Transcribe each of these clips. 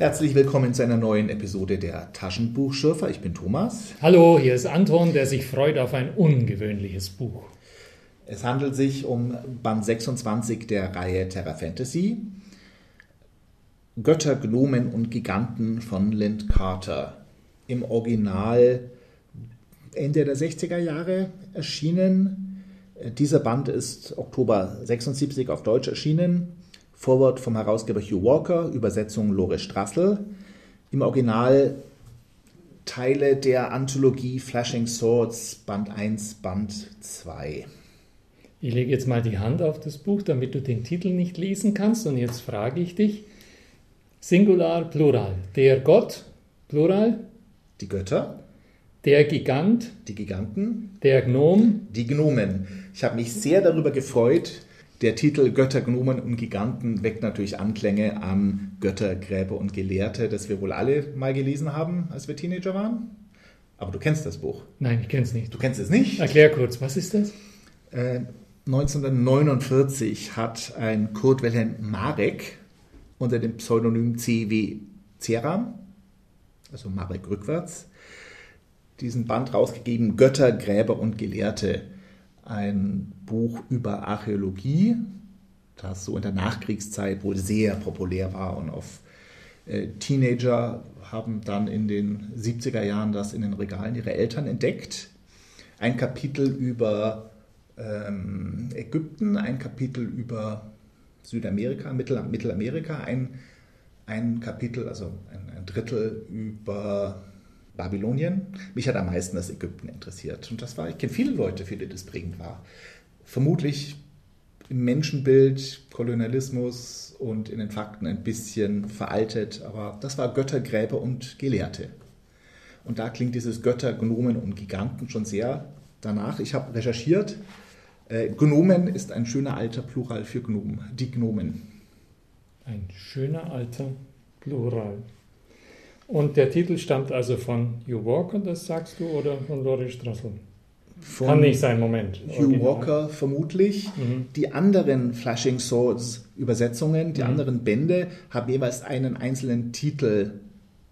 Herzlich willkommen zu einer neuen Episode der Taschenbuchschürfer. Ich bin Thomas. Hallo, hier ist Anton, der sich freut auf ein ungewöhnliches Buch. Es handelt sich um Band 26 der Reihe Terra Fantasy. Götter, Gnomen und Giganten von Lind Carter. Im Original Ende der 60er Jahre erschienen. Dieser Band ist Oktober 76 auf Deutsch erschienen. Vorwort vom Herausgeber Hugh Walker, Übersetzung Lore Strassel. Im Original Teile der Anthologie Flashing Swords, Band 1, Band 2. Ich lege jetzt mal die Hand auf das Buch, damit du den Titel nicht lesen kannst. Und jetzt frage ich dich: Singular, Plural. Der Gott, Plural. Die Götter. Der Gigant. Die Giganten. Der Gnom. Die Gnomen. Ich habe mich sehr darüber gefreut, der Titel Götter, Gnomen und Giganten weckt natürlich Anklänge an Götter, Gräber und Gelehrte, das wir wohl alle mal gelesen haben, als wir Teenager waren. Aber du kennst das Buch. Nein, ich kenne es nicht. Du kennst es nicht? Erklär kurz, was ist das? Äh, 1949 hat ein Kurt Wilhelm Marek unter dem Pseudonym C.W. Ceram, also Marek rückwärts, diesen Band rausgegeben, Götter, Gräber und Gelehrte ein Buch über Archäologie, das so in der Nachkriegszeit wohl sehr populär war und auf äh, Teenager haben dann in den 70er Jahren das in den Regalen ihrer Eltern entdeckt. Ein Kapitel über ähm, Ägypten, ein Kapitel über Südamerika, Mittel, Mittelamerika, ein, ein Kapitel, also ein, ein Drittel über Babylonien. Mich hat am meisten das Ägypten interessiert. Und das war, ich kenne viele Leute, für die das prägend war. Vermutlich im Menschenbild, Kolonialismus und in den Fakten ein bisschen veraltet, aber das war Götter, Gräber und Gelehrte. Und da klingt dieses Götter, Gnomen und Giganten schon sehr danach. Ich habe recherchiert. Äh, Gnomen ist ein schöner alter Plural für Gnomen, die Gnomen. Ein schöner alter Plural. Und der Titel stammt also von Hugh Walker, das sagst du, oder von Loris Strassel? Von Kann nicht sein, Moment. Hugh Original. Walker vermutlich. Mhm. Die anderen Flashing Swords Übersetzungen, die mhm. anderen Bände, haben jeweils einen einzelnen Titel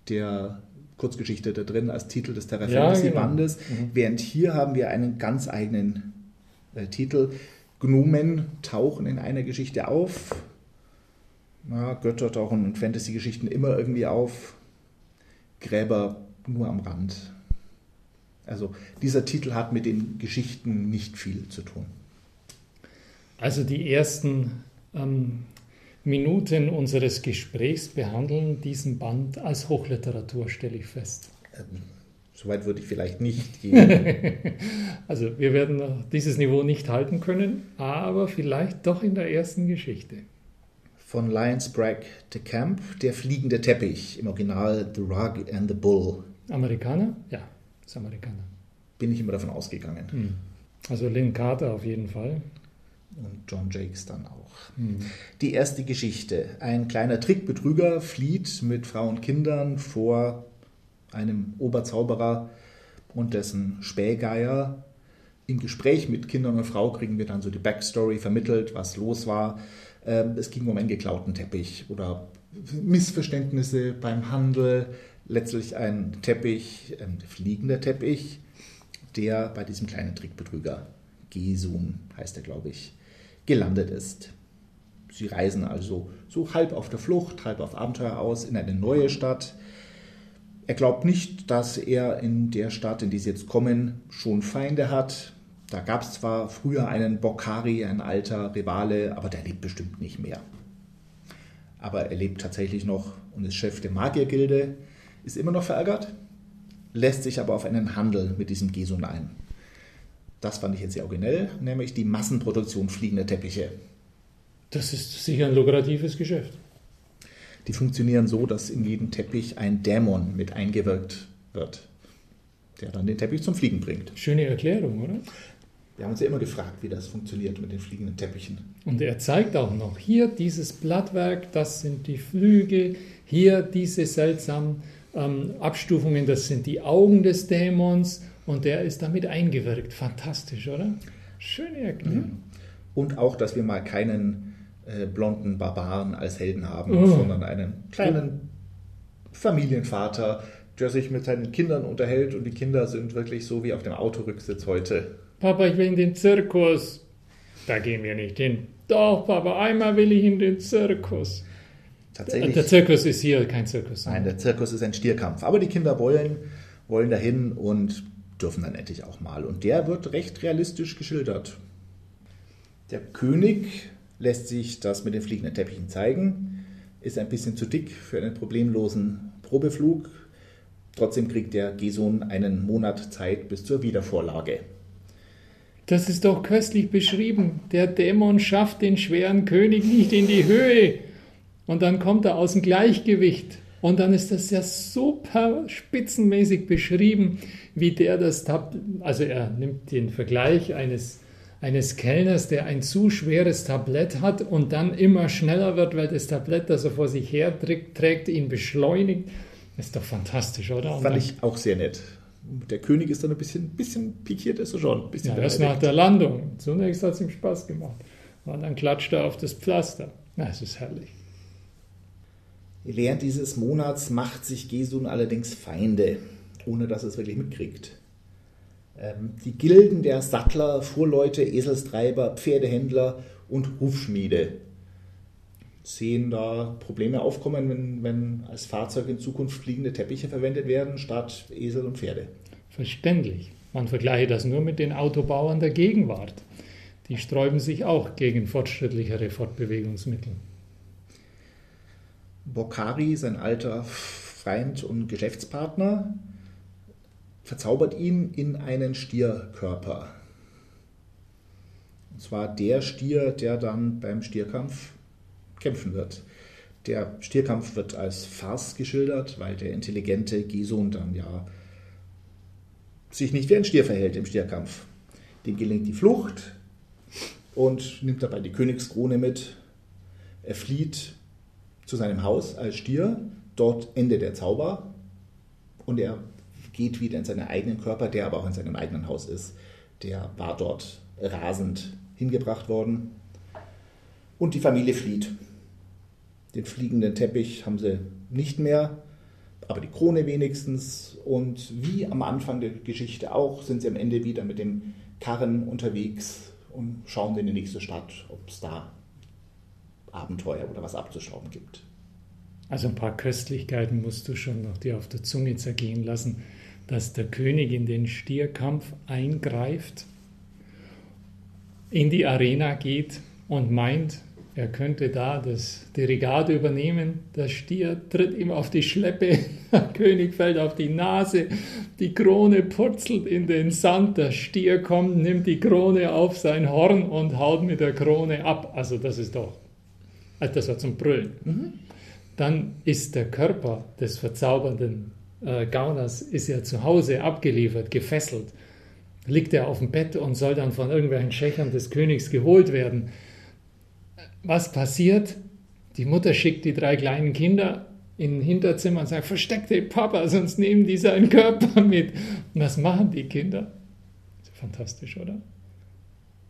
der Kurzgeschichte da drin als Titel des Terra Fantasy genau. Bandes, mhm. während hier haben wir einen ganz eigenen äh, Titel. Gnomen tauchen in einer Geschichte auf. Na, Götter tauchen in Fantasy-Geschichten immer irgendwie auf. Gräber nur am Rand. Also dieser Titel hat mit den Geschichten nicht viel zu tun. Also die ersten ähm, Minuten unseres Gesprächs behandeln diesen Band als Hochliteratur, stelle ich fest. Ähm, Soweit würde ich vielleicht nicht gehen. also wir werden dieses Niveau nicht halten können, aber vielleicht doch in der ersten Geschichte von Lions Bragg de Camp, Der fliegende Teppich, im Original The Rug and the Bull. Amerikaner? Ja, ist Amerikaner. Bin ich immer davon ausgegangen. Hm. Also Lynn Carter auf jeden Fall. Und John Jakes dann auch. Hm. Die erste Geschichte. Ein kleiner Trickbetrüger flieht mit Frau und Kindern vor einem Oberzauberer und dessen Spähgeier. Im Gespräch mit Kindern und Frau kriegen wir dann so die Backstory vermittelt, was los war es ging um einen geklauten Teppich oder Missverständnisse beim Handel. Letztlich ein Teppich, ein fliegender Teppich, der bei diesem kleinen Trickbetrüger, Gesun heißt er, glaube ich, gelandet ist. Sie reisen also so halb auf der Flucht, halb auf Abenteuer aus in eine neue Stadt. Er glaubt nicht, dass er in der Stadt, in die sie jetzt kommen, schon Feinde hat. Da gab es zwar früher einen Bokhari, ein alter Rivale, aber der lebt bestimmt nicht mehr. Aber er lebt tatsächlich noch und ist Chef der Magiergilde, ist immer noch verärgert, lässt sich aber auf einen Handel mit diesem Gesun ein. Das fand ich jetzt sehr originell, nämlich die Massenproduktion fliegender Teppiche. Das ist sicher ein lukratives Geschäft. Die funktionieren so, dass in jedem Teppich ein Dämon mit eingewirkt wird, der dann den Teppich zum Fliegen bringt. Schöne Erklärung, oder? Wir haben uns ja immer gefragt, wie das funktioniert mit den fliegenden Teppichen. Und er zeigt auch noch hier dieses Blattwerk, das sind die Flügel, hier diese seltsamen ähm, Abstufungen, das sind die Augen des Dämons und der ist damit eingewirkt. Fantastisch, oder? Schöne Erklärung. Mhm. Und auch, dass wir mal keinen äh, blonden Barbaren als Helden haben, oh. sondern einen kleinen Familienvater, der sich mit seinen Kindern unterhält und die Kinder sind wirklich so wie auf dem Autorücksitz heute. Papa, ich will in den Zirkus. Da gehen wir nicht hin. Doch, Papa, einmal will ich in den Zirkus. Tatsächlich. Der Zirkus ist hier kein Zirkus. Nein, der Zirkus ist ein Stierkampf. Aber die Kinder wollen, wollen dahin und dürfen dann endlich auch mal. Und der wird recht realistisch geschildert. Der König lässt sich das mit den fliegenden Teppichen zeigen, ist ein bisschen zu dick für einen problemlosen Probeflug. Trotzdem kriegt der Geson einen Monat Zeit bis zur Wiedervorlage. Das ist doch köstlich beschrieben. Der Dämon schafft den schweren König nicht in die Höhe. Und dann kommt er aus dem Gleichgewicht. Und dann ist das ja super spitzenmäßig beschrieben, wie der das Tab also er nimmt den Vergleich eines eines Kellners, der ein zu schweres Tablett hat und dann immer schneller wird, weil das Tablett, das er vor sich her trägt, ihn beschleunigt. Das ist doch fantastisch, oder? Und Fand ich auch sehr nett. Der König ist dann ein bisschen, bisschen pikiert, ist er schon. Ein bisschen ja, erst nach der Landung. Zunächst hat es ihm Spaß gemacht. Und dann klatscht er auf das Pflaster. Na, es ist herrlich. Während dieses Monats macht sich Gesun allerdings Feinde, ohne dass er es wirklich mitkriegt. Ähm, die Gilden der Sattler, Fuhrleute, Eselstreiber, Pferdehändler und Hufschmiede sehen da Probleme aufkommen, wenn, wenn als Fahrzeug in Zukunft fliegende Teppiche verwendet werden statt Esel und Pferde. Verständlich. Man vergleiche das nur mit den Autobauern der Gegenwart. Die sträuben sich auch gegen fortschrittlichere Fortbewegungsmittel. Bokhari, sein alter Freund und Geschäftspartner, verzaubert ihn in einen Stierkörper. Und zwar der Stier, der dann beim Stierkampf kämpfen wird. Der Stierkampf wird als Farce geschildert, weil der intelligente Gison dann ja sich nicht wie ein Stier verhält im Stierkampf. Dem gelingt die Flucht und nimmt dabei die Königskrone mit. Er flieht zu seinem Haus als Stier. Dort endet der Zauber und er geht wieder in seinen eigenen Körper, der aber auch in seinem eigenen Haus ist. Der war dort rasend hingebracht worden. Und die Familie flieht. Den fliegenden Teppich haben sie nicht mehr, aber die Krone wenigstens. Und wie am Anfang der Geschichte auch, sind sie am Ende wieder mit dem Karren unterwegs und schauen in die nächste Stadt, ob es da Abenteuer oder was abzuschauen gibt. Also ein paar Köstlichkeiten musst du schon noch dir auf der Zunge zergehen lassen dass der König in den Stierkampf eingreift, in die Arena geht und meint, er könnte da das Dirigat übernehmen. Der Stier tritt ihm auf die Schleppe, der König fällt auf die Nase, die Krone purzelt in den Sand, der Stier kommt, nimmt die Krone auf sein Horn und haut mit der Krone ab. Also das ist doch, also das war zum Brüllen. Mhm. Dann ist der Körper des verzaubernden äh, Gauners ist ja zu Hause abgeliefert, gefesselt. Liegt er auf dem Bett und soll dann von irgendwelchen Schächern des Königs geholt werden. Was passiert? Die Mutter schickt die drei kleinen Kinder in ein Hinterzimmer und sagt, versteck den Papa, sonst nehmen die seinen Körper mit. Und was machen die Kinder? Fantastisch, oder?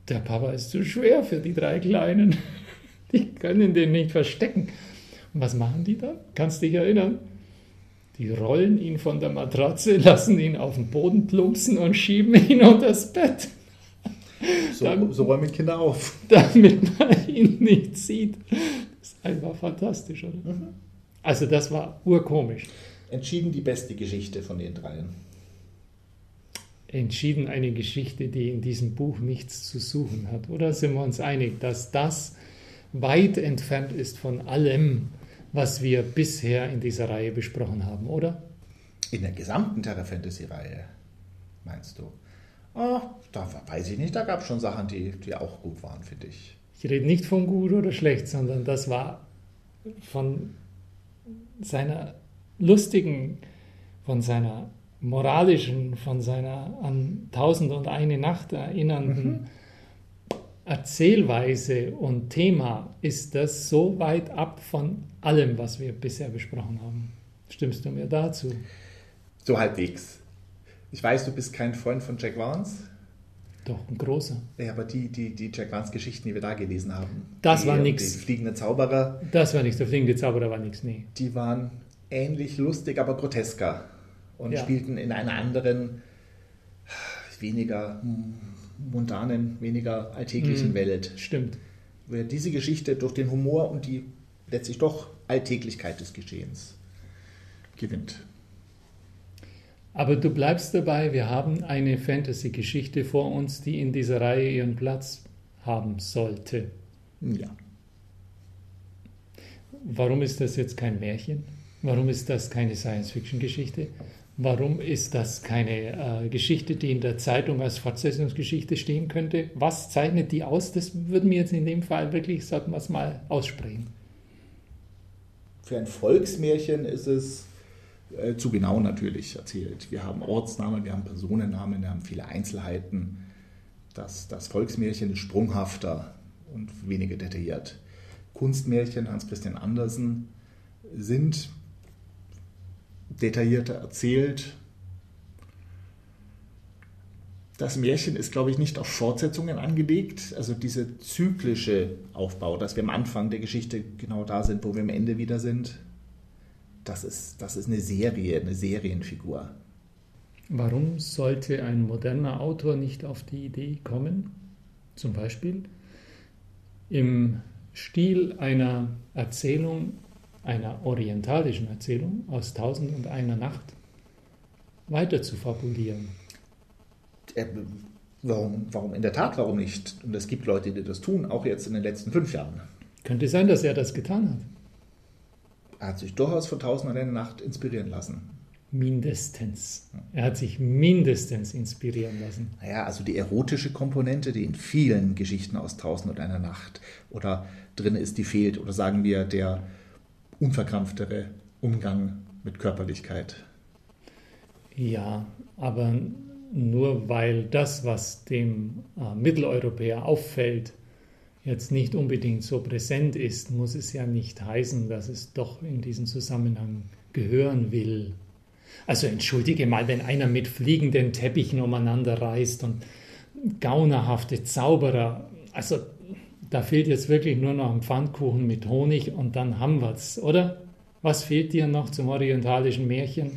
Der Papa ist zu schwer für die drei Kleinen. Die können den nicht verstecken. Und was machen die da? Kannst du dich erinnern? Die rollen ihn von der Matratze, lassen ihn auf den Boden plumpsen und schieben ihn unter das Bett. So, damit, so räumen Kinder auf. Damit man ihn nicht sieht. Das ist einfach fantastisch, oder? Mhm. Also das war urkomisch. Entschieden die beste Geschichte von den dreien. Entschieden eine Geschichte, die in diesem Buch nichts zu suchen hat. Oder sind wir uns einig, dass das weit entfernt ist von allem, was wir bisher in dieser Reihe besprochen haben, oder? In der gesamten Terra Fantasy-Reihe, meinst du? Oh, da weiß ich nicht, da gab es schon Sachen, die, die auch gut waren, finde ich. Ich rede nicht von gut oder schlecht, sondern das war von seiner lustigen, von seiner moralischen, von seiner an Tausend und eine Nacht erinnernden mhm. Erzählweise und Thema ist das so weit ab von allem, was wir bisher besprochen haben. Stimmst du mir dazu? So halbwegs. Ich weiß, du bist kein Freund von Jack Vance. Doch, ein großer. Ja, aber die, die, die Jack Vance-Geschichten, die wir da gelesen haben. Das die, war nichts. Die fliegende Zauberer. Das war nichts. Der fliegende Zauberer war nichts, nee. Die waren ähnlich lustig, aber grotesker und Ja. spielten in einer anderen, weniger mundanen, weniger alltäglichen Mhm. Welt. Stimmt. Wer diese Geschichte durch den Humor und die letztlich doch Alltäglichkeit des Geschehens gewinnt. Aber du bleibst dabei, wir haben eine Fantasy-Geschichte vor uns, die in dieser Reihe ihren Platz haben sollte. Ja. Warum ist das jetzt kein Märchen? Warum ist das keine Science-Fiction-Geschichte? Warum ist das keine äh, Geschichte, die in der Zeitung als Fortsetzungsgeschichte stehen könnte? Was zeichnet die aus? Das würde mir jetzt in dem Fall wirklich, sollten wir es mal aussprechen. Für ein Volksmärchen ist es äh, zu genau natürlich erzählt. Wir haben Ortsnamen, wir haben Personennamen, wir haben viele Einzelheiten. Das, das Volksmärchen ist sprunghafter und weniger detailliert. Kunstmärchen, Hans Christian Andersen, sind detaillierter erzählt. Das Märchen ist, glaube ich, nicht auf Fortsetzungen angelegt. Also dieser zyklische Aufbau, dass wir am Anfang der Geschichte genau da sind, wo wir am Ende wieder sind, das ist, das ist eine Serie, eine Serienfigur. Warum sollte ein moderner Autor nicht auf die Idee kommen, zum Beispiel im Stil einer Erzählung, einer orientalischen Erzählung aus Tausend und einer Nacht weiter zu fabulieren? Äh, Warum, warum in der Tat, warum nicht? Und es gibt Leute, die das tun, auch jetzt in den letzten fünf Jahren. Könnte sein, dass er das getan hat. Er hat sich durchaus von Tausend und eine Nacht inspirieren lassen. Mindestens. Er hat sich mindestens inspirieren lassen. Naja, also die erotische Komponente, die in vielen Geschichten aus Tausend und einer Nacht oder drin ist, die fehlt. Oder sagen wir der unverkrampftere Umgang mit Körperlichkeit. Ja, aber nur weil das, was dem äh, Mitteleuropäer auffällt, jetzt nicht unbedingt so präsent ist, muss es ja nicht heißen, dass es doch in diesen Zusammenhang gehören will. Also entschuldige mal, wenn einer mit fliegenden Teppichen umeinander reist und gaunerhafte Zauberer, also da fehlt jetzt wirklich nur noch ein Pfannkuchen mit Honig und dann haben wir's, oder? Was fehlt dir noch zum orientalischen Märchen?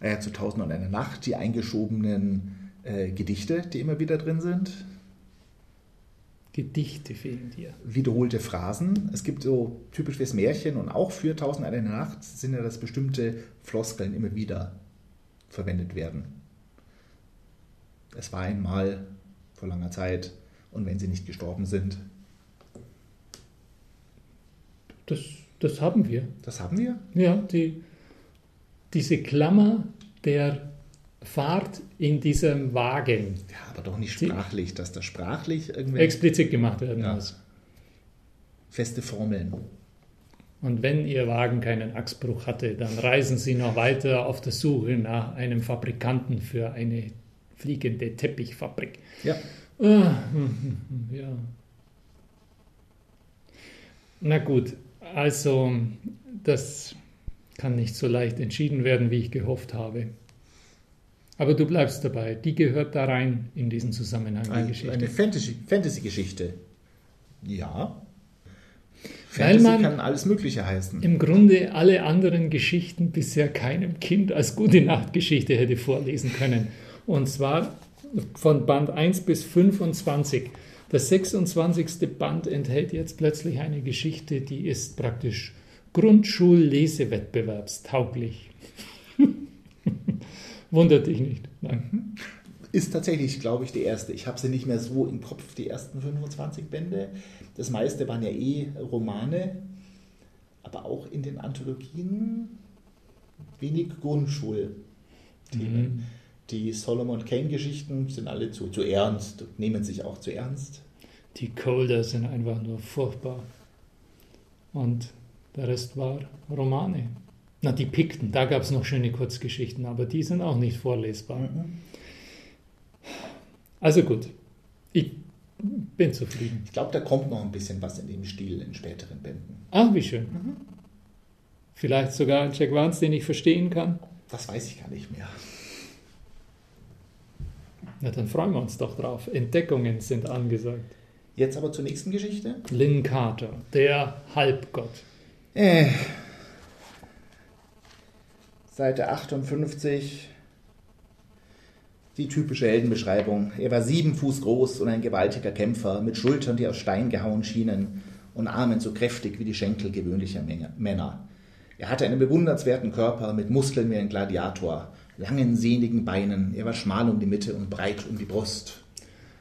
Äh, zu Tausend und einer Nacht die eingeschobenen äh, Gedichte, die immer wieder drin sind. Gedichte fehlen dir. wiederholte Phrasen. Es gibt so typisch fürs Märchen und auch für Tausend eine Nacht sind ja, dass bestimmte Floskeln immer wieder verwendet werden. Es war einmal vor langer Zeit und wenn sie nicht gestorben sind, Das, das haben wir. das haben wir. Ja, die, diese Klammer der Fahrt in diesem Wagen Ja, aber doch nicht sprachlich, dass das sprachlich irgendwelche explizit gemacht werden Ja. muss. feste Formeln. Und wenn Ihr Wagen keinen Achsbruch hatte, dann reisen Sie noch weiter auf der Suche nach einem Fabrikanten für eine fliegende Teppichfabrik. Ja, Ah, hm, hm, hm, Ja. Na gut, also das kann nicht so leicht entschieden werden, wie ich gehofft habe. Aber du bleibst dabei. Die gehört da rein in diesen Zusammenhang die eine, Geschichte. eine Fantasy- Fantasy-Geschichte. ja. Weil Fantasy man- kann alles Mögliche heißen. Im Grunde alle anderen Geschichten bisher keinem Kind als gute Nachtgeschichte hätte vorlesen können. Und zwar von Band 1 bis 25. Das 26. Band enthält jetzt plötzlich eine Geschichte, die ist praktisch Grundschullesewettbewerbstauglich. Wundert dich nicht. Nein. Ist tatsächlich, glaube ich, die erste. Ich habe sie nicht mehr so im Kopf, die ersten 25 Bände. Das meiste waren ja eh Romane, aber auch in den Anthologien wenig Grundschulthemen. Mhm. Die Solomon Kane-Geschichten sind alle zu, zu ernst und nehmen sich auch zu ernst. Die Colder sind einfach nur furchtbar. Und der Rest war Romane. Na, die Pikten, da gab es noch schöne Kurzgeschichten, aber die sind auch nicht vorlesbar. Also gut, ich bin zufrieden. Ich glaube, da kommt noch ein bisschen was in dem Stil in späteren Bänden. Ah, wie schön. Vielleicht sogar ein Jack Vance, den ich verstehen kann. Das weiß ich gar nicht mehr. Na, dann freuen wir uns doch drauf. Entdeckungen sind angesagt. Jetzt aber zur nächsten Geschichte. Lynn Carter, der Halbgott. Äh, Seite 58, die typische Heldenbeschreibung. Er war sieben Fuß groß und ein gewaltiger Kämpfer, mit Schultern, die aus Stein gehauen schienen, und Armen so kräftig wie die Schenkel gewöhnlicher Männer. Er hatte einen bewundernswerten Körper mit Muskeln wie ein Gladiator, langen, sehnigen Beinen. Er war schmal um die Mitte und breit um die Brust.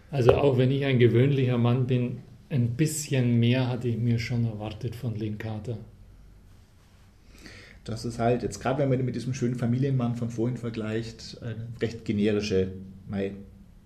Also auch wenn ich ein gewöhnlicher Mann bin, ein bisschen mehr hatte ich mir schon erwartet von Lynn Carter. Das ist halt, jetzt gerade wenn man mit diesem schönen Familienmann von vorhin vergleicht, eine recht generische Mai,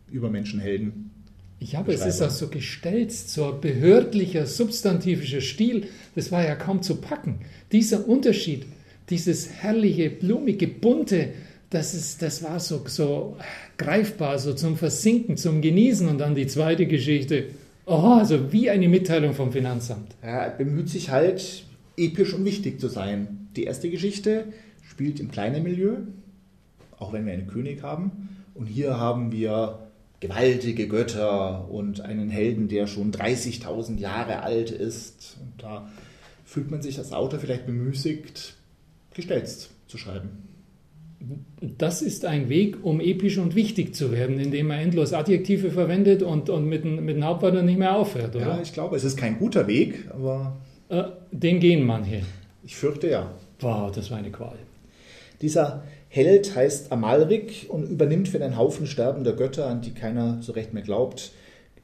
Übermenschenhelden. Ich habe, es ist auch so gestelzt, so ein behördlicher, substantivischer Stil, das war ja kaum zu packen. Dieser Unterschied, dieses herrliche, blumige, bunte, das, ist, das war so, so greifbar, so zum Versinken, zum Genießen. Und dann die zweite Geschichte, oh, also wie eine Mitteilung vom Finanzamt. Ja, er bemüht sich halt, episch und wichtig zu sein. Die erste Geschichte spielt im kleinen Milieu, auch wenn wir einen König haben. Und hier haben wir gewaltige Götter und einen Helden, der schon 30.000 Jahre alt ist. Und da fühlt man sich als Autor vielleicht bemüßigt, gestelzt zu schreiben. Das ist ein Weg, um episch und wichtig zu werden, indem er endlos Adjektive verwendet und, und mit, mit den Hauptwörtern nicht mehr aufhört, oder? Ja, ich glaube, es ist kein guter Weg, aber äh, den gehen manche. Ich fürchte ja. Wow, das war eine Qual. Dieser Held heißt Amalrik und übernimmt für einen Haufen sterbender Götter, an die keiner so recht mehr glaubt,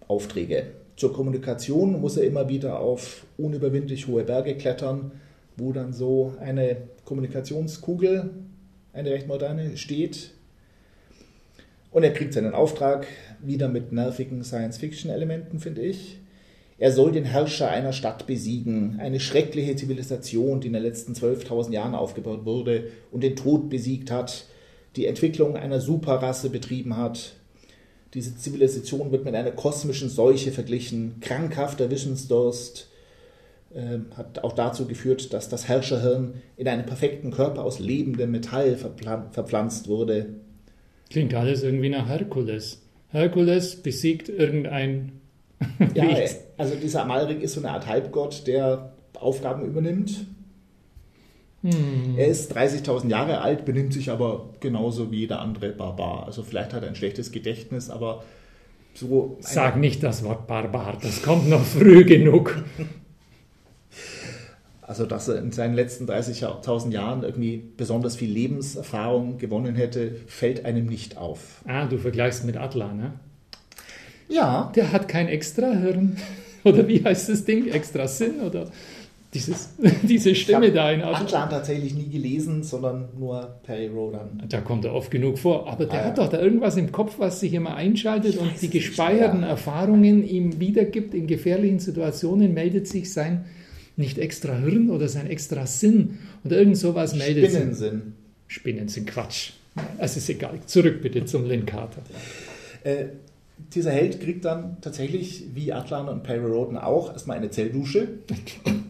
Aufträge. Zur Kommunikation muss er immer wieder auf unüberwindlich hohe Berge klettern, wo dann so eine Kommunikationskugel, eine recht moderne, steht. Und er kriegt seinen Auftrag wieder mit nervigen Science-Fiction-Elementen, finde ich. Er soll den Herrscher einer Stadt besiegen, eine schreckliche Zivilisation, die in den letzten 12.000 Jahren aufgebaut wurde und den Tod besiegt hat, die Entwicklung einer Superrasse betrieben hat. Diese Zivilisation wird mit einer kosmischen Seuche verglichen. Krankhafter Wissensdurst äh, hat auch dazu geführt, dass das Herrscherhirn in einen perfekten Körper aus lebendem Metall verpflanzt wurde. Klingt alles irgendwie nach Herkules. Herkules besiegt irgendein ja, also dieser Amalrik ist so eine Art Halbgott, der Aufgaben übernimmt. Hm. Er ist 30.000 Jahre alt, benimmt sich aber genauso wie jeder andere Barbar. Also vielleicht hat er ein schlechtes Gedächtnis, aber so. Sag nicht das Wort Barbar, das kommt noch früh genug. Also, dass er in seinen letzten 30.000 Jahren irgendwie besonders viel Lebenserfahrung gewonnen hätte, fällt einem nicht auf. Ah, du vergleichst mit Atla, ne? Ja. Der hat kein Extrahirn. Oder wie heißt das Ding? Extra Sinn? Oder dieses, diese Stimme da in Atlan tatsächlich nie gelesen, sondern nur Perry Rodan. Da kommt er oft genug vor. Aber der ah, hat doch da irgendwas im Kopf, was sich immer einschaltet ich und die gespeicherten ja. Erfahrungen ihm wiedergibt. In gefährlichen Situationen meldet sich sein nicht extra Hirn oder sein extra Sinn oder irgend sowas meldet sich. Spinnensinn. Spinnensinn, Quatsch. Es ist egal. Zurück bitte zum Lynn Carter. Äh, dieser Held kriegt dann tatsächlich, wie Atlan und Perry Roden auch, erstmal eine Zelldusche.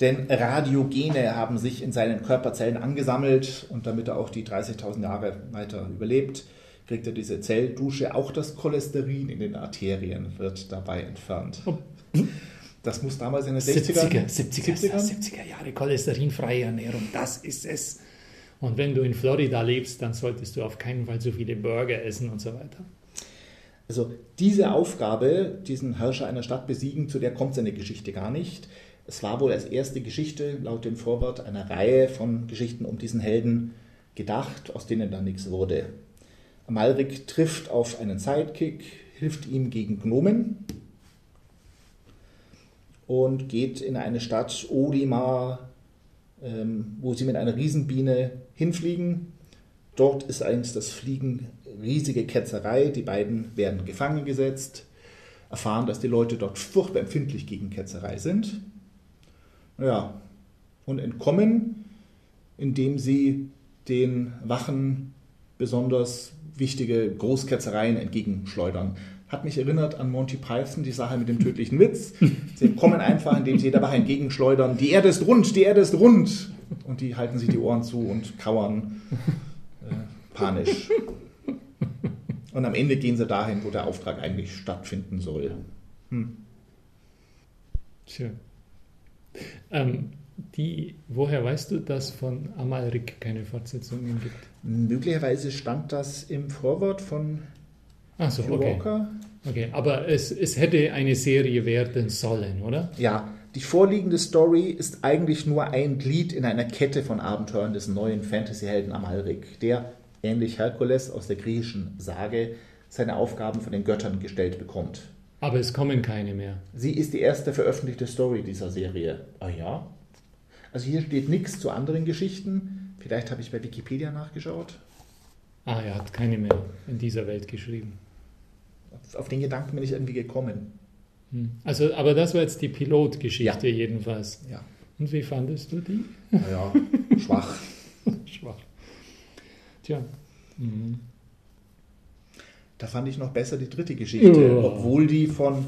Denn Radiogene haben sich in seinen Körperzellen angesammelt und damit er auch die 30.000 Jahre weiter überlebt, kriegt er diese Zelldusche. Auch das Cholesterin in den Arterien wird dabei entfernt. Das muss damals in den 60er, 70er, 70er, 70er, 70er Jahre cholesterinfreie Ernährung, das ist es. Und wenn du in Florida lebst, dann solltest du auf keinen Fall so viele Burger essen und so weiter. Also diese Aufgabe, diesen Herrscher einer Stadt besiegen, zu der kommt seine Geschichte gar nicht. Es war wohl als erste Geschichte laut dem Vorwort einer Reihe von Geschichten um diesen Helden gedacht, aus denen dann nichts wurde. Amalrik trifft auf einen Sidekick, hilft ihm gegen Gnomen und geht in eine Stadt Olimar ähm, wo sie mit einer Riesenbiene hinfliegen. Dort ist eigentlich das Fliegen riesige Ketzerei. Die beiden werden gefangen gesetzt, erfahren, dass die Leute dort furchtbar empfindlich gegen Ketzerei sind. Ja, und entkommen, indem sie den Wachen besonders wichtige Großketzereien entgegenschleudern hat mich erinnert an Monty Python, die Sache mit dem tödlichen Witz. Sie kommen einfach, indem sie dabei entgegenschleudern, die Erde ist rund, die Erde ist rund. Und die halten sich die Ohren zu und kauern äh, panisch. Und am Ende gehen sie dahin, wo der Auftrag eigentlich stattfinden soll. Hm. Tja. Ähm, die, woher weißt du, dass von Amalrik keine Fortsetzungen gibt? Möglicherweise stand das im Vorwort von Ach so, okay. Walker. Okay, aber es, es hätte eine Serie werden sollen, oder? Ja, die vorliegende Story ist eigentlich nur ein Glied in einer Kette von Abenteuern des neuen Fantasy-Helden Amalrik, der, ähnlich Herkules aus der griechischen Sage, seine Aufgaben von den Göttern gestellt bekommt. Aber es kommen keine mehr. Sie ist die erste veröffentlichte Story dieser Serie. Ah ja? Also hier steht nichts zu anderen Geschichten. Vielleicht habe ich bei Wikipedia nachgeschaut. Ah, er hat keine mehr in dieser Welt geschrieben. Auf den Gedanken bin ich irgendwie gekommen. Hm. Also, aber das war jetzt die Pilotgeschichte jedenfalls. Ja. Und wie fandest du die? Naja, schwach. Schwach. Tja. Mhm. Da fand ich noch besser die dritte Geschichte, Ja. obwohl die von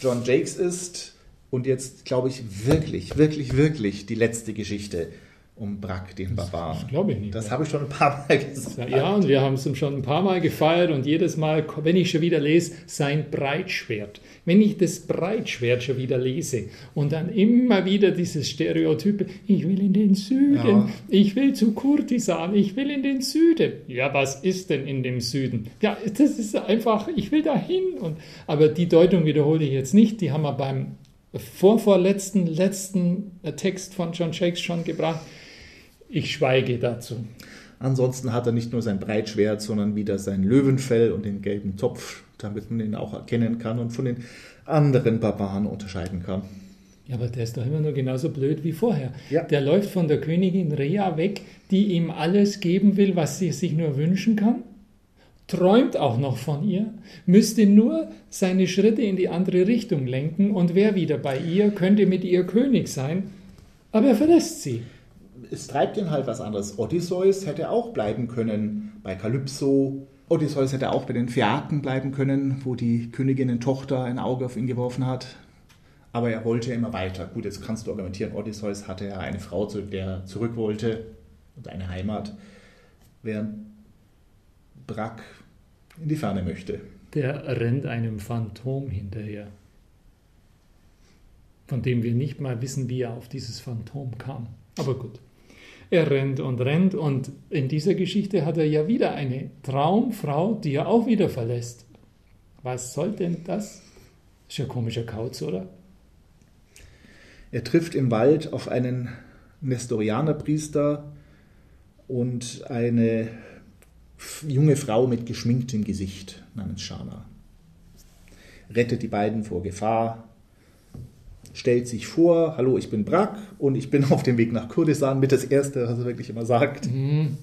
John Jakes ist und jetzt, glaube ich, wirklich, wirklich, wirklich die letzte Geschichte um Brack, den Barbaren. Das glaube ich nicht. Das habe ich schon ein paar Mal gesagt. Ja, und wir haben es schon ein paar Mal gefeiert und jedes Mal, wenn ich schon wieder lese, sein Breitschwert. Wenn ich das Breitschwert schon wieder lese und dann immer wieder dieses Stereotype, ich will in den Süden, Ja. ich will zu Kurtisan, ich will in den Süden. Ja, was ist denn in dem Süden? Ja, das ist einfach, ich will dahin. Und, aber die Deutung wiederhole ich jetzt nicht, die haben wir beim vorvorletzten, letzten Text von John Shakes schon gebracht. Ich schweige dazu. Ansonsten hat er nicht nur sein Breitschwert, sondern wieder sein Löwenfell und den gelben Zopf, damit man ihn auch erkennen kann und von den anderen Barbaren unterscheiden kann. Ja, aber der ist doch immer nur genauso blöd wie vorher. Ja. Der läuft von der Königin Rea weg, die ihm alles geben will, was sie sich nur wünschen kann, träumt auch noch von ihr, müsste nur seine Schritte in die andere Richtung lenken und wäre wieder bei ihr, könnte mit ihr König sein, aber er verlässt sie. Es treibt ihn halt was anderes. Odysseus hätte auch bleiben können bei Kalypso. Odysseus hätte auch bei den Phäaken bleiben können, wo die Königinnen-Tochter ein Auge auf ihn geworfen hat. Aber er wollte immer weiter. Gut, jetzt kannst du argumentieren, Odysseus hatte ja eine Frau, zu der er zurück wollte und eine Heimat, während Brack in die Ferne möchte. Der rennt einem Phantom hinterher, von dem wir nicht mal wissen, wie er auf dieses Phantom kam. Aber gut. Er rennt und rennt und in dieser Geschichte hat er ja wieder eine Traumfrau, die er auch wieder verlässt. Was soll denn das? Ist ja komischer Kauz, oder? Er trifft im Wald auf einen Nestorianerpriester und eine junge Frau mit geschminktem Gesicht namens Shana. Rettet die beiden vor Gefahr, stellt sich vor, hallo, ich bin Brack und ich bin auf dem Weg nach Kurdistan mit das Erste, was er wirklich immer sagt, Hm.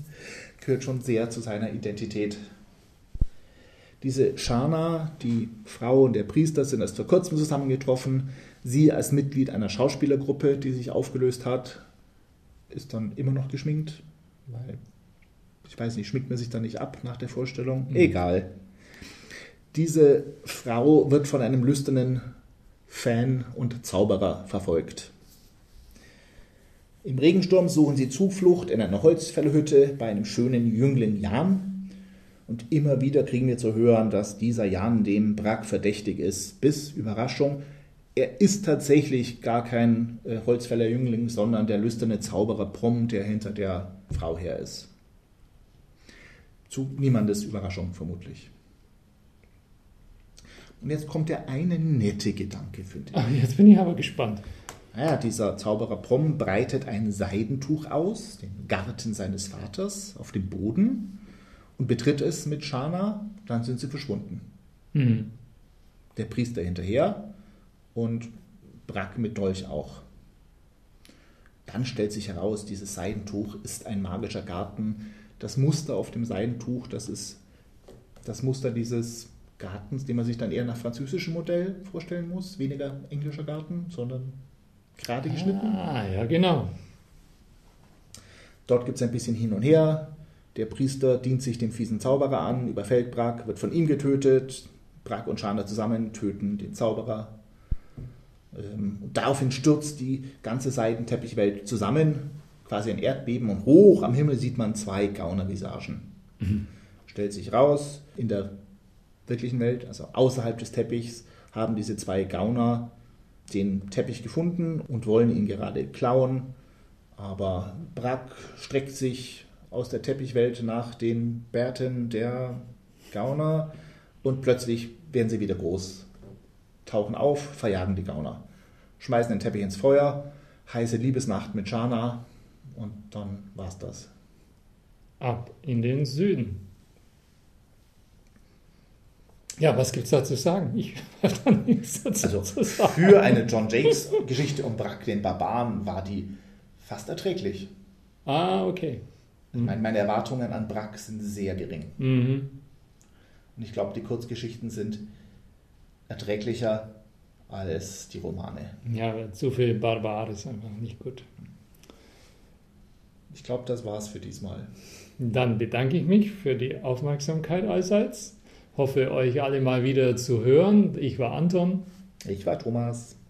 gehört schon sehr zu seiner Identität. Diese Shana, die Frau und der Priester, sind erst vor kurzem zusammengetroffen. Sie als Mitglied einer Schauspielergruppe, die sich aufgelöst hat, ist dann immer noch geschminkt, weil ich weiß nicht, schminkt man sich dann nicht ab nach der Vorstellung? Mhm. Egal. Diese Frau wird von einem lüsternen Fan und Zauberer verfolgt. Im Regensturm suchen sie Zuflucht in einer Holzfällerhütte bei einem schönen Jüngling Jan. Und immer wieder kriegen wir zu hören, dass dieser Jan dem Brack verdächtig ist. Bis Überraschung, er ist tatsächlich gar kein äh, Holzfällerjüngling, sondern der lüsterne Zauberer Prom, der hinter der Frau her ist. Zu niemandes Überraschung vermutlich. Und jetzt kommt der eine nette Gedanke, finde ich. Ach, jetzt bin ich aber gespannt. Naja, dieser Zauberer Prom breitet ein Seidentuch aus, den Garten seines Vaters, auf dem Boden und betritt es mit Shana, dann sind sie verschwunden. Hm. Der Priester hinterher und Brack mit Dolch auch. Dann stellt sich heraus, dieses Seidentuch ist ein magischer Garten. Das Muster auf dem Seidentuch, das ist das Muster dieses Gartens, den man sich dann eher nach französischem Modell vorstellen muss. Weniger englischer Garten, sondern gerade geschnitten. Ah, ja, genau. Dort gibt es ein bisschen hin und her. Der Priester dient sich dem fiesen Zauberer an, überfällt Brack, wird von ihm getötet. Brack und Shana zusammen töten den Zauberer. Ähm, und daraufhin stürzt die ganze Seidenteppichwelt zusammen, quasi ein Erdbeben und hoch am Himmel sieht man zwei Gaunervisagen. Stellt sich raus, in der wirklichen Welt, also außerhalb des Teppichs, haben diese zwei Gauner den Teppich gefunden und wollen ihn gerade klauen. Aber Brack streckt sich aus der Teppichwelt nach den Bärten der Gauner und plötzlich werden sie wieder groß, tauchen auf, verjagen die Gauner, schmeißen den Teppich ins Feuer, heiße Liebesnacht mit Shana und dann war's das. Ab in den Süden. Ja, was gibt es da zu sagen? Ich habe da nichts dazu Also zu sagen. für eine John Jakes Geschichte um Brack den Barbaren war die fast erträglich. Ah, okay. Ich meine, meine Erwartungen an Brack sind sehr gering. Mhm. Und ich glaube, die Kurzgeschichten sind erträglicher als die Romane. Ja, zu viel Barbar ist einfach nicht gut. Ich glaube, das war's für diesmal. Dann bedanke ich mich für die Aufmerksamkeit allseits. Hoffe, euch alle mal wieder zu hören. Ich war Anton. Ich war Thomas.